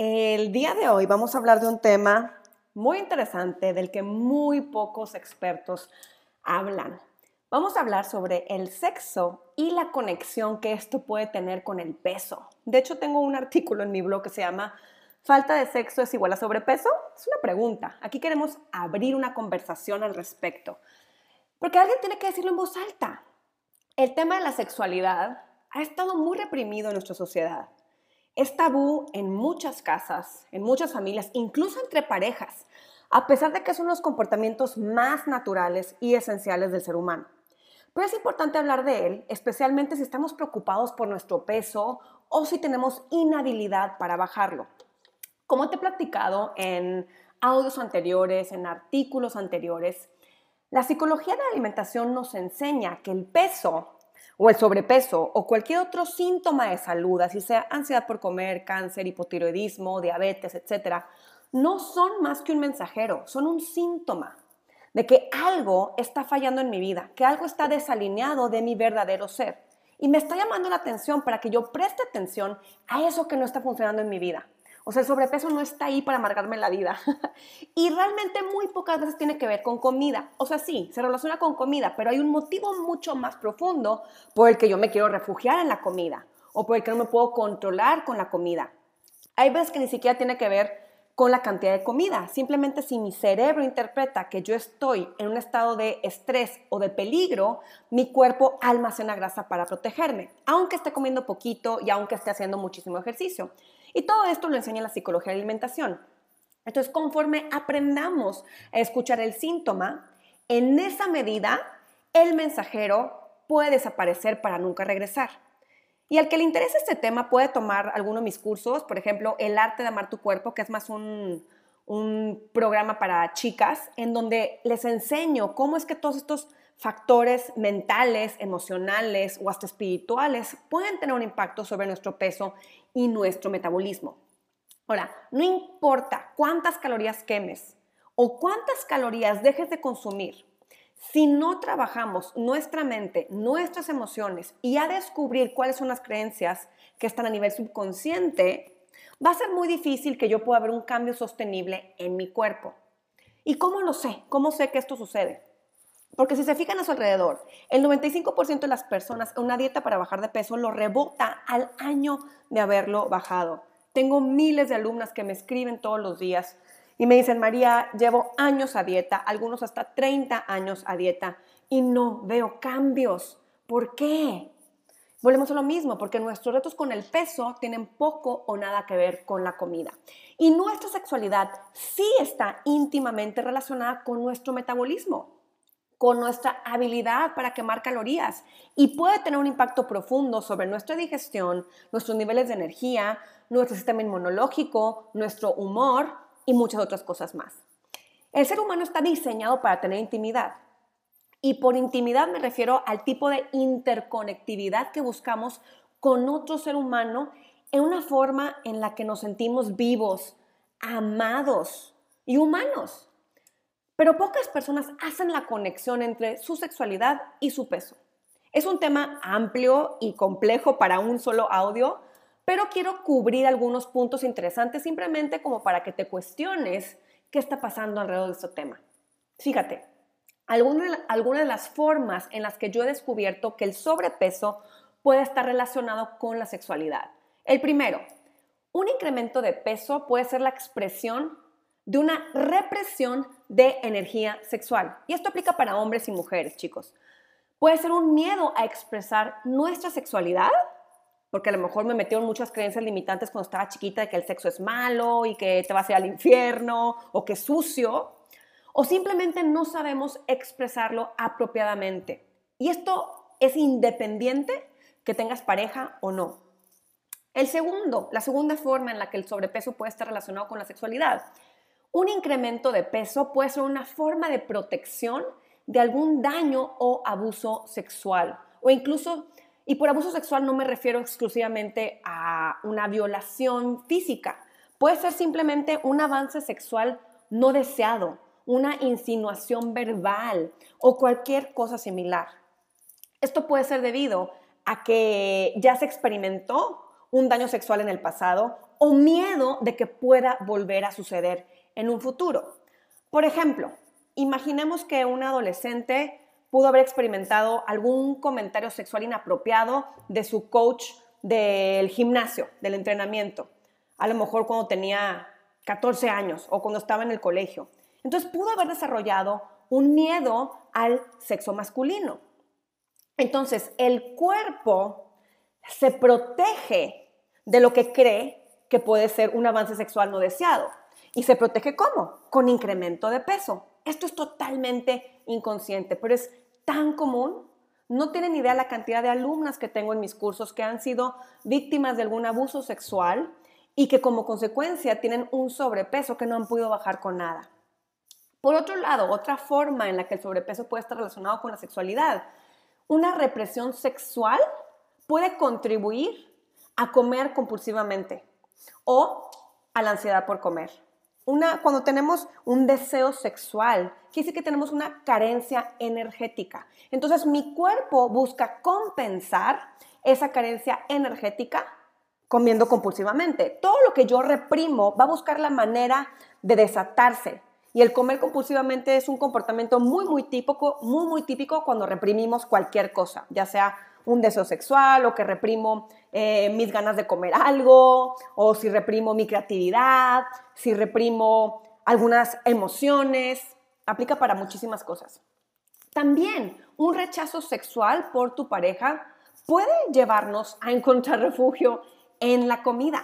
el día de hoy vamos a hablar de un tema muy interesante del que muy pocos expertos hablan. Vamos a hablar sobre el sexo y la conexión que esto puede tener con el peso. De hecho, tengo un artículo en mi blog que se llama ¿Falta de sexo es igual a sobrepeso? Es una pregunta. Aquí queremos abrir una conversación al respecto. Porque alguien tiene que decirlo en voz alta. El tema de la sexualidad ha estado muy reprimido en nuestra sociedad. Es tabú en muchas casas, en muchas familias, incluso entre parejas, a pesar de que son los comportamientos más naturales y esenciales del ser humano. Pero es importante hablar de él, especialmente si estamos preocupados por nuestro peso o si tenemos inhabilidad para bajarlo. Como te he platicado en audios anteriores, en artículos anteriores, la psicología de la alimentación nos enseña que el peso o el sobrepeso o cualquier otro síntoma de salud, así sea ansiedad por comer, cáncer, hipotiroidismo, diabetes, etc., no son más que un mensajero, son un síntoma de que algo está fallando en mi vida, que algo está desalineado de mi verdadero ser. Y me está llamando la atención para que yo preste atención a eso que no está funcionando en mi vida. O sea, el sobrepeso no está ahí para amargarme la vida. y realmente muy pocas veces tiene que ver con comida. O sea, sí, se relaciona con comida, pero hay un motivo mucho más profundo por el que yo me quiero refugiar en la comida o por el que no me puedo controlar con la comida. Hay veces que ni siquiera tiene que ver con la cantidad de comida. Simplemente si mi cerebro interpreta que yo estoy en un estado de estrés o de peligro, mi cuerpo almacena grasa para protegerme, aunque esté comiendo poquito y aunque esté haciendo muchísimo ejercicio. Y todo esto lo enseña la psicología de alimentación. Entonces, conforme aprendamos a escuchar el síntoma, en esa medida el mensajero puede desaparecer para nunca regresar. Y al que le interese este tema puede tomar alguno de mis cursos, por ejemplo, El arte de amar tu cuerpo, que es más un programa para chicas, en donde les enseño cómo es que todos estos factores mentales, emocionales o hasta espirituales pueden tener un impacto sobre nuestro peso y nuestro metabolismo. Ahora, no importa cuántas calorías quemes o cuántas calorías dejes de consumir, si no trabajamos nuestra mente, nuestras emociones y a descubrir cuáles son las creencias que están a nivel subconsciente, va a ser muy difícil que yo pueda ver un cambio sostenible en mi cuerpo. ¿Y cómo lo sé? ¿Cómo sé que esto sucede? Porque si se fijan a su alrededor, el 95% de las personas en una dieta para bajar de peso lo rebota al año de haberlo bajado. Tengo miles de alumnas que me escriben todos los días y me dicen, María, llevo años a dieta, algunos hasta 30 años a dieta y no veo cambios. ¿Por qué? Volvemos a lo mismo, porque nuestros retos con el peso tienen poco o nada que ver con la comida. Y nuestra sexualidad sí está íntimamente relacionada con nuestro metabolismo con nuestra habilidad para quemar calorías y puede tener un impacto profundo sobre nuestra digestión, nuestros niveles de energía, nuestro sistema inmunológico, nuestro humor y muchas otras cosas más. El ser humano está diseñado para tener intimidad y por intimidad me refiero al tipo de interconectividad que buscamos con otro ser humano en una forma en la que nos sentimos vivos, amados y humanos. Pero pocas personas hacen la conexión entre su sexualidad y su peso. Es un tema amplio y complejo para un solo audio, pero quiero cubrir algunos puntos interesantes simplemente como para que te cuestiones qué está pasando alrededor de este tema. Fíjate, algunas de las formas en las que yo he descubierto que el sobrepeso puede estar relacionado con la sexualidad. El primero, un incremento de peso puede ser la expresión de una represión de energía sexual. Y esto aplica para hombres y mujeres, chicos. Puede ser un miedo a expresar nuestra sexualidad, porque a lo mejor me metieron muchas creencias limitantes cuando estaba chiquita de que el sexo es malo y que te vas a ir al infierno o que es sucio, o simplemente no sabemos expresarlo apropiadamente. Y esto es independiente que tengas pareja o no. El segundo, la segunda forma en la que el sobrepeso puede estar relacionado con la sexualidad. Un incremento de peso puede ser una forma de protección de algún daño o abuso sexual. O incluso, y por abuso sexual no me refiero exclusivamente a una violación física. Puede ser simplemente un avance sexual no deseado, una insinuación verbal o cualquier cosa similar. Esto puede ser debido a que ya se experimentó un daño sexual en el pasado o miedo de que pueda volver a suceder en un futuro. Por ejemplo, imaginemos que un adolescente pudo haber experimentado algún comentario sexual inapropiado de su coach del gimnasio, del entrenamiento, a lo mejor cuando tenía 14 años o cuando estaba en el colegio. Entonces pudo haber desarrollado un miedo al sexo masculino. Entonces el cuerpo se protege de lo que cree que puede ser un avance sexual no deseado. ¿Y se protege cómo? Con incremento de peso. Esto es totalmente inconsciente, pero es tan común. No tienen idea la cantidad de alumnas que tengo en mis cursos que han sido víctimas de algún abuso sexual y que como consecuencia tienen un sobrepeso que no han podido bajar con nada. Por otro lado, otra forma en la que el sobrepeso puede estar relacionado con la sexualidad, una represión sexual puede contribuir a comer compulsivamente o a la ansiedad por comer. Una, cuando tenemos un deseo sexual, quiere decir que tenemos una carencia energética. Entonces mi cuerpo busca compensar esa carencia energética comiendo compulsivamente. Todo lo que yo reprimo va a buscar la manera de desatarse. Y el comer compulsivamente es un comportamiento muy, muy típico, muy, muy típico cuando reprimimos cualquier cosa, ya sea un deseo sexual o que reprimo eh, mis ganas de comer algo o si reprimo mi creatividad, si reprimo algunas emociones. Aplica para muchísimas cosas. También un rechazo sexual por tu pareja puede llevarnos a encontrar refugio en la comida.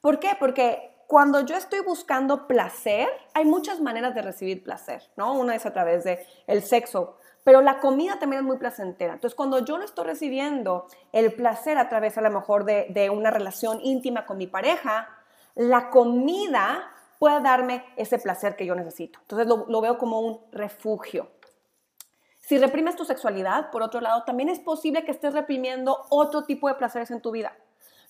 ¿Por qué? Porque cuando yo estoy buscando placer, hay muchas maneras de recibir placer, ¿no? Una es a través del el sexo, pero la comida también es muy placentera. Entonces, cuando yo no estoy recibiendo el placer a través a lo mejor de, una relación íntima con mi pareja, la comida puede darme ese placer que yo necesito. Entonces, lo, lo veo como un refugio. Si reprimes tu sexualidad, por otro lado, también es posible que estés reprimiendo otro tipo de placeres en tu vida.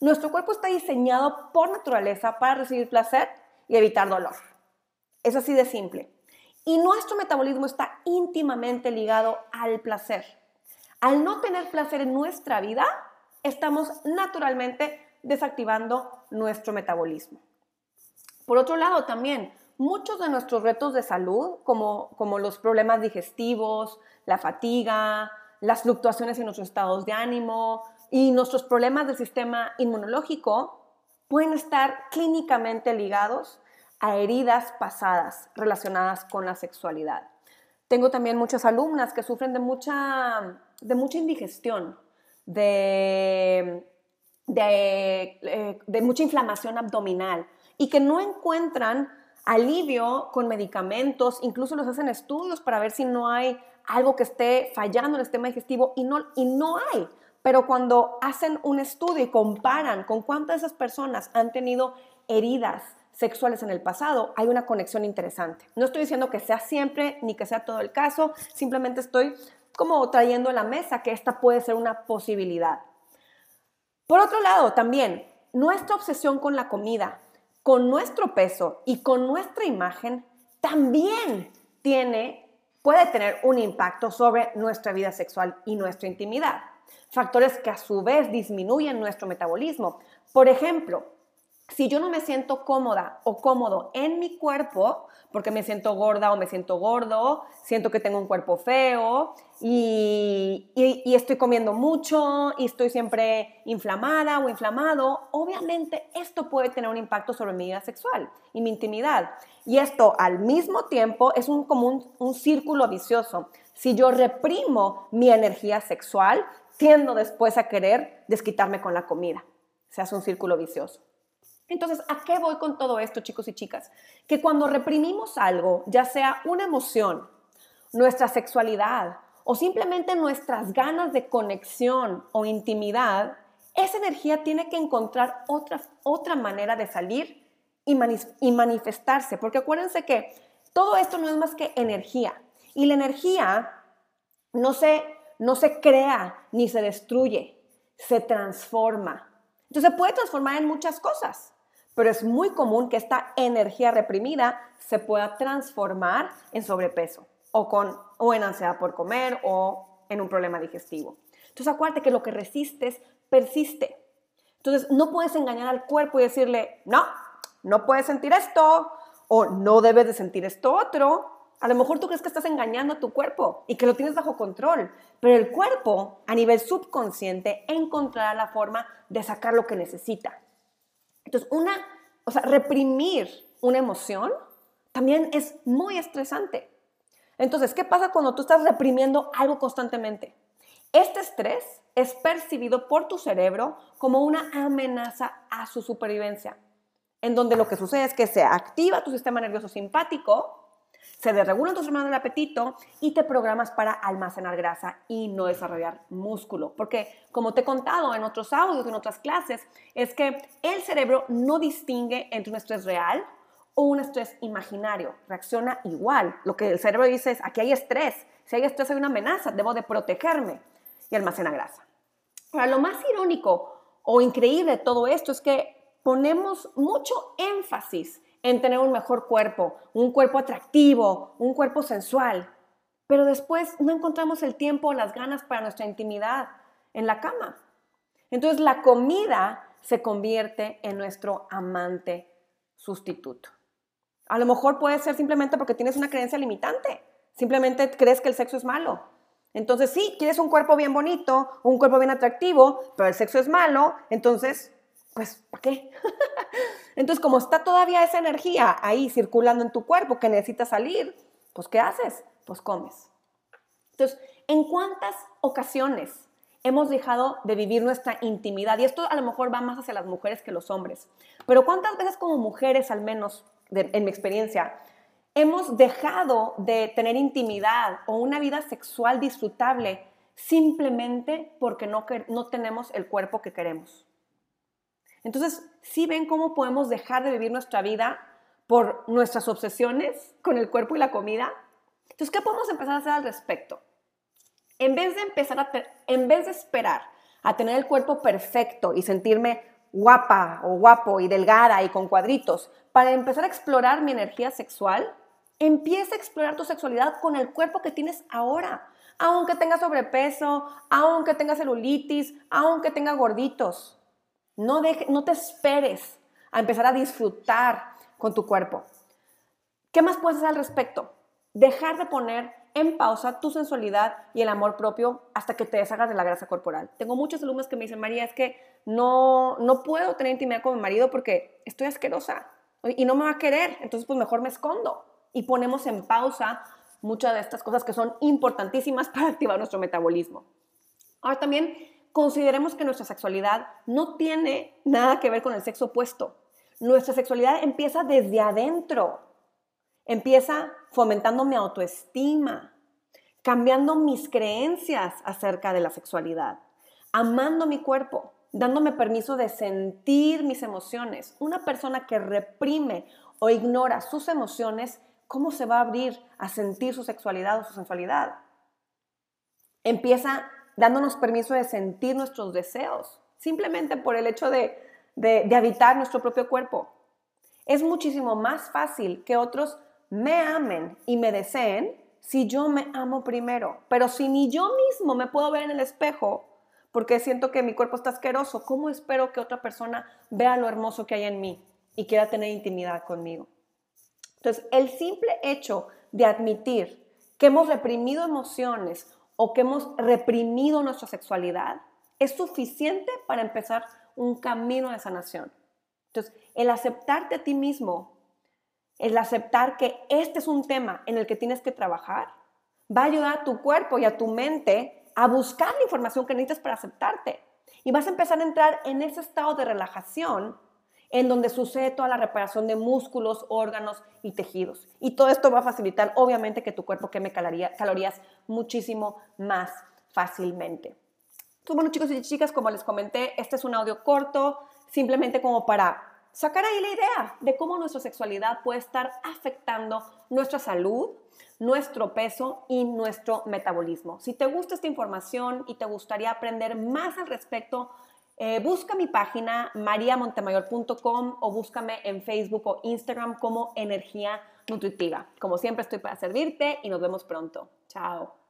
Nuestro cuerpo está diseñado por naturaleza para recibir placer y evitar dolor. Es así de simple. Y nuestro metabolismo está íntimamente ligado al placer. Al no tener placer en nuestra vida, estamos naturalmente desactivando nuestro metabolismo. Por otro lado, también muchos de nuestros retos de salud, como, como los problemas digestivos, la fatiga, las fluctuaciones en nuestros estados de ánimo y nuestros problemas del sistema inmunológico, pueden estar clínicamente ligados a heridas pasadas relacionadas con la sexualidad. Tengo también muchas alumnas que sufren de mucha, de mucha indigestión, de, eh, de mucha inflamación abdominal y que no encuentran alivio con medicamentos, incluso los hacen estudios para ver si no hay algo que esté fallando en el sistema digestivo y no, y no hay. Pero cuando hacen un estudio y comparan con cuántas de esas personas han tenido heridas sexuales en el pasado, hay una conexión interesante. No estoy diciendo que sea siempre ni que sea todo el caso, simplemente estoy como trayendo a la mesa que esta puede ser una posibilidad. Por otro lado, también, nuestra obsesión con la comida, con nuestro peso y con nuestra imagen también tiene, puede tener un impacto sobre nuestra vida sexual y nuestra intimidad. Factores que a su vez disminuyen nuestro metabolismo. Por ejemplo, si yo no me siento cómoda o cómodo en mi cuerpo, porque me siento gorda o me siento gordo, siento que tengo un cuerpo feo y, estoy comiendo mucho y estoy siempre inflamada o inflamado, obviamente esto puede tener un impacto sobre mi vida sexual y mi intimidad. Y esto al mismo tiempo es un, como un, un círculo vicioso. Si yo reprimo mi energía sexual, tiendo después a querer desquitarme con la comida. Se hace un círculo vicioso. Entonces, ¿a qué voy con todo esto, chicos y chicas? Que cuando reprimimos algo, ya sea una emoción, nuestra sexualidad o simplemente nuestras ganas de conexión o intimidad, esa energía tiene que encontrar otra, otra manera de salir y, manifestarse. Porque acuérdense que todo esto no es más que energía. Y la energía no se, no se crea ni se destruye, se transforma. Entonces se puede transformar en muchas cosas pero es muy común que esta energía reprimida se pueda transformar en sobrepeso o, con, o en ansiedad por comer o en un problema digestivo. Entonces acuérdate que lo que resistes persiste. Entonces no puedes engañar al cuerpo y decirle, no, no puedes sentir esto o no debes de sentir esto otro. A lo mejor tú crees que estás engañando a tu cuerpo y que lo tienes bajo control, pero el cuerpo a nivel subconsciente encontrará la forma de sacar lo que necesita. Entonces, una, o sea, reprimir una emoción también es muy estresante. Entonces, ¿qué pasa cuando tú estás reprimiendo algo constantemente? Este estrés es percibido por tu cerebro como una amenaza a su supervivencia, en donde lo que sucede es que se activa tu sistema nervioso simpático se desregulan tus hormonas del apetito y te programas para almacenar grasa y no desarrollar músculo. Porque, como te he contado en otros audios, en otras clases, es que el cerebro no distingue entre un estrés real o un estrés imaginario. Reacciona igual. Lo que el cerebro dice es, aquí hay estrés. Si hay estrés hay una amenaza, debo de protegerme. Y almacena grasa. Ahora, lo más irónico o increíble de todo esto es que ponemos mucho énfasis en tener un mejor cuerpo, un cuerpo atractivo, un cuerpo sensual. Pero después no encontramos el tiempo o las ganas para nuestra intimidad en la cama. Entonces la comida se convierte en nuestro amante sustituto. A lo mejor puede ser simplemente porque tienes una creencia limitante. Simplemente crees que el sexo es malo. Entonces sí, quieres un cuerpo bien bonito, un cuerpo bien atractivo, pero el sexo es malo, entonces pues, ¿para qué? Entonces, como está todavía esa energía ahí circulando en tu cuerpo que necesita salir, pues, ¿qué haces? Pues comes. Entonces, ¿en cuántas ocasiones hemos dejado de vivir nuestra intimidad? Y esto a lo mejor va más hacia las mujeres que los hombres. Pero ¿cuántas veces como mujeres, al menos en mi experiencia, hemos dejado de tener intimidad o una vida sexual disfrutable simplemente porque no, no tenemos el cuerpo que queremos? Entonces, ¿sí ven cómo podemos dejar de vivir nuestra vida por nuestras obsesiones con el cuerpo y la comida? Entonces, ¿qué podemos empezar a hacer al respecto? En vez de empezar a en vez de esperar a tener el cuerpo perfecto y sentirme guapa o guapo y delgada y con cuadritos, para empezar a explorar mi energía sexual, empieza a explorar tu sexualidad con el cuerpo que tienes ahora, aunque tenga sobrepeso, aunque tenga celulitis, aunque tenga gorditos. No, no te esperes a empezar a disfrutar con tu cuerpo. ¿Qué más puedes hacer al respecto? Dejar de poner en pausa tu sensualidad y el amor propio hasta que te deshagas de la grasa corporal. Tengo muchos alumnos que me dicen, María, es que no, no puedo tener intimidad con mi marido porque estoy asquerosa y no me va a querer, entonces pues mejor me escondo. Y ponemos en pausa muchas de estas cosas que son importantísimas para activar nuestro metabolismo. Ahora también consideremos que nuestra sexualidad no tiene nada que ver con el sexo opuesto. Nuestra sexualidad empieza desde adentro. Empieza fomentando mi autoestima, cambiando mis creencias acerca de la sexualidad, amando mi cuerpo, dándome permiso de sentir mis emociones. Una persona que reprime o ignora sus emociones, ¿cómo se va a abrir a sentir su sexualidad o su sensualidad? Empieza dándonos permiso de sentir nuestros deseos, simplemente por el hecho de, habitar nuestro propio cuerpo. Es muchísimo más fácil que otros me amen y me deseen si yo me amo primero. Pero si ni yo mismo me puedo ver en el espejo, porque siento que mi cuerpo está asqueroso. ¿Cómo espero que otra persona vea lo hermoso que hay en mí y quiera tener intimidad conmigo? Entonces, el simple hecho de admitir que hemos reprimido emociones o que hemos reprimido nuestra sexualidad es suficiente para empezar un camino de sanación. Entonces, el aceptarte a ti mismo, el aceptar que este es un tema en el que tienes que trabajar, va a ayudar a tu cuerpo y a tu mente a buscar la información que necesitas para aceptarte. Y vas a empezar a entrar en ese estado de relajación en donde sucede toda la reparación de músculos, órganos y tejidos. Y todo esto va a facilitar, obviamente, que tu cuerpo queme calorías muchísimo más fácilmente. Bueno, chicos y chicas, como les comenté, este es un audio corto, simplemente como para sacar ahí la idea de cómo nuestra sexualidad puede estar afectando nuestra salud, nuestro peso y nuestro metabolismo. Si te gusta esta información y te gustaría aprender más al respecto, eh, busca mi página mariamontemayor.com o búscame en Facebook o Instagram como Energía Nutritiva. Como siempre estoy para servirte y nos vemos pronto. Chao.